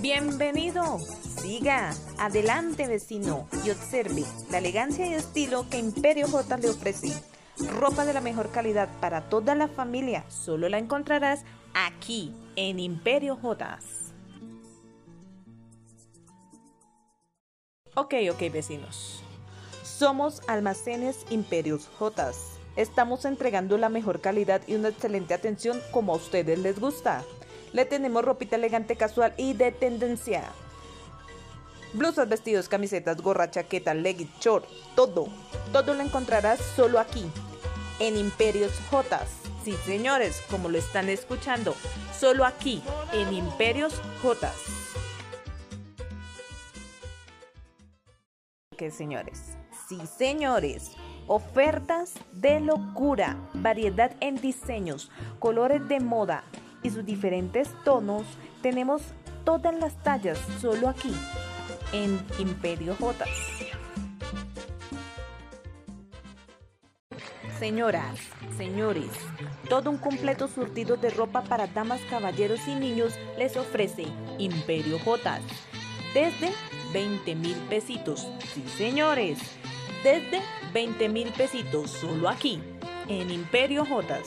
Bienvenido. Siga. Adelante, vecino. Y observe la elegancia y estilo que Imperio J le ofrece. Ropa de la mejor calidad para toda la familia. Solo la encontrarás aquí en Imperio J. Ok, ok, vecinos. Somos Almacenes Imperios J. Estamos entregando la mejor calidad y una excelente atención como a ustedes les gusta. Le tenemos ropita elegante, casual y de tendencia. Blusas, vestidos, camisetas, gorra, chaqueta, leggings, short, todo. Todo lo encontrarás solo aquí, en Imperios J. Sí, señores, como lo están escuchando, solo aquí, en Imperios J. ¿Qué, señores? Sí, señores. Ofertas de locura, variedad en diseños, colores de moda y sus diferentes tonos. Tenemos todas las tallas solo aquí en Imperio J. Señoras, señores, todo un completo surtido de ropa para damas, caballeros y niños les ofrece Imperio J. Desde 20 mil pesitos. Sí, señores, desde 20 mil pesitos solo aquí en Imperio J.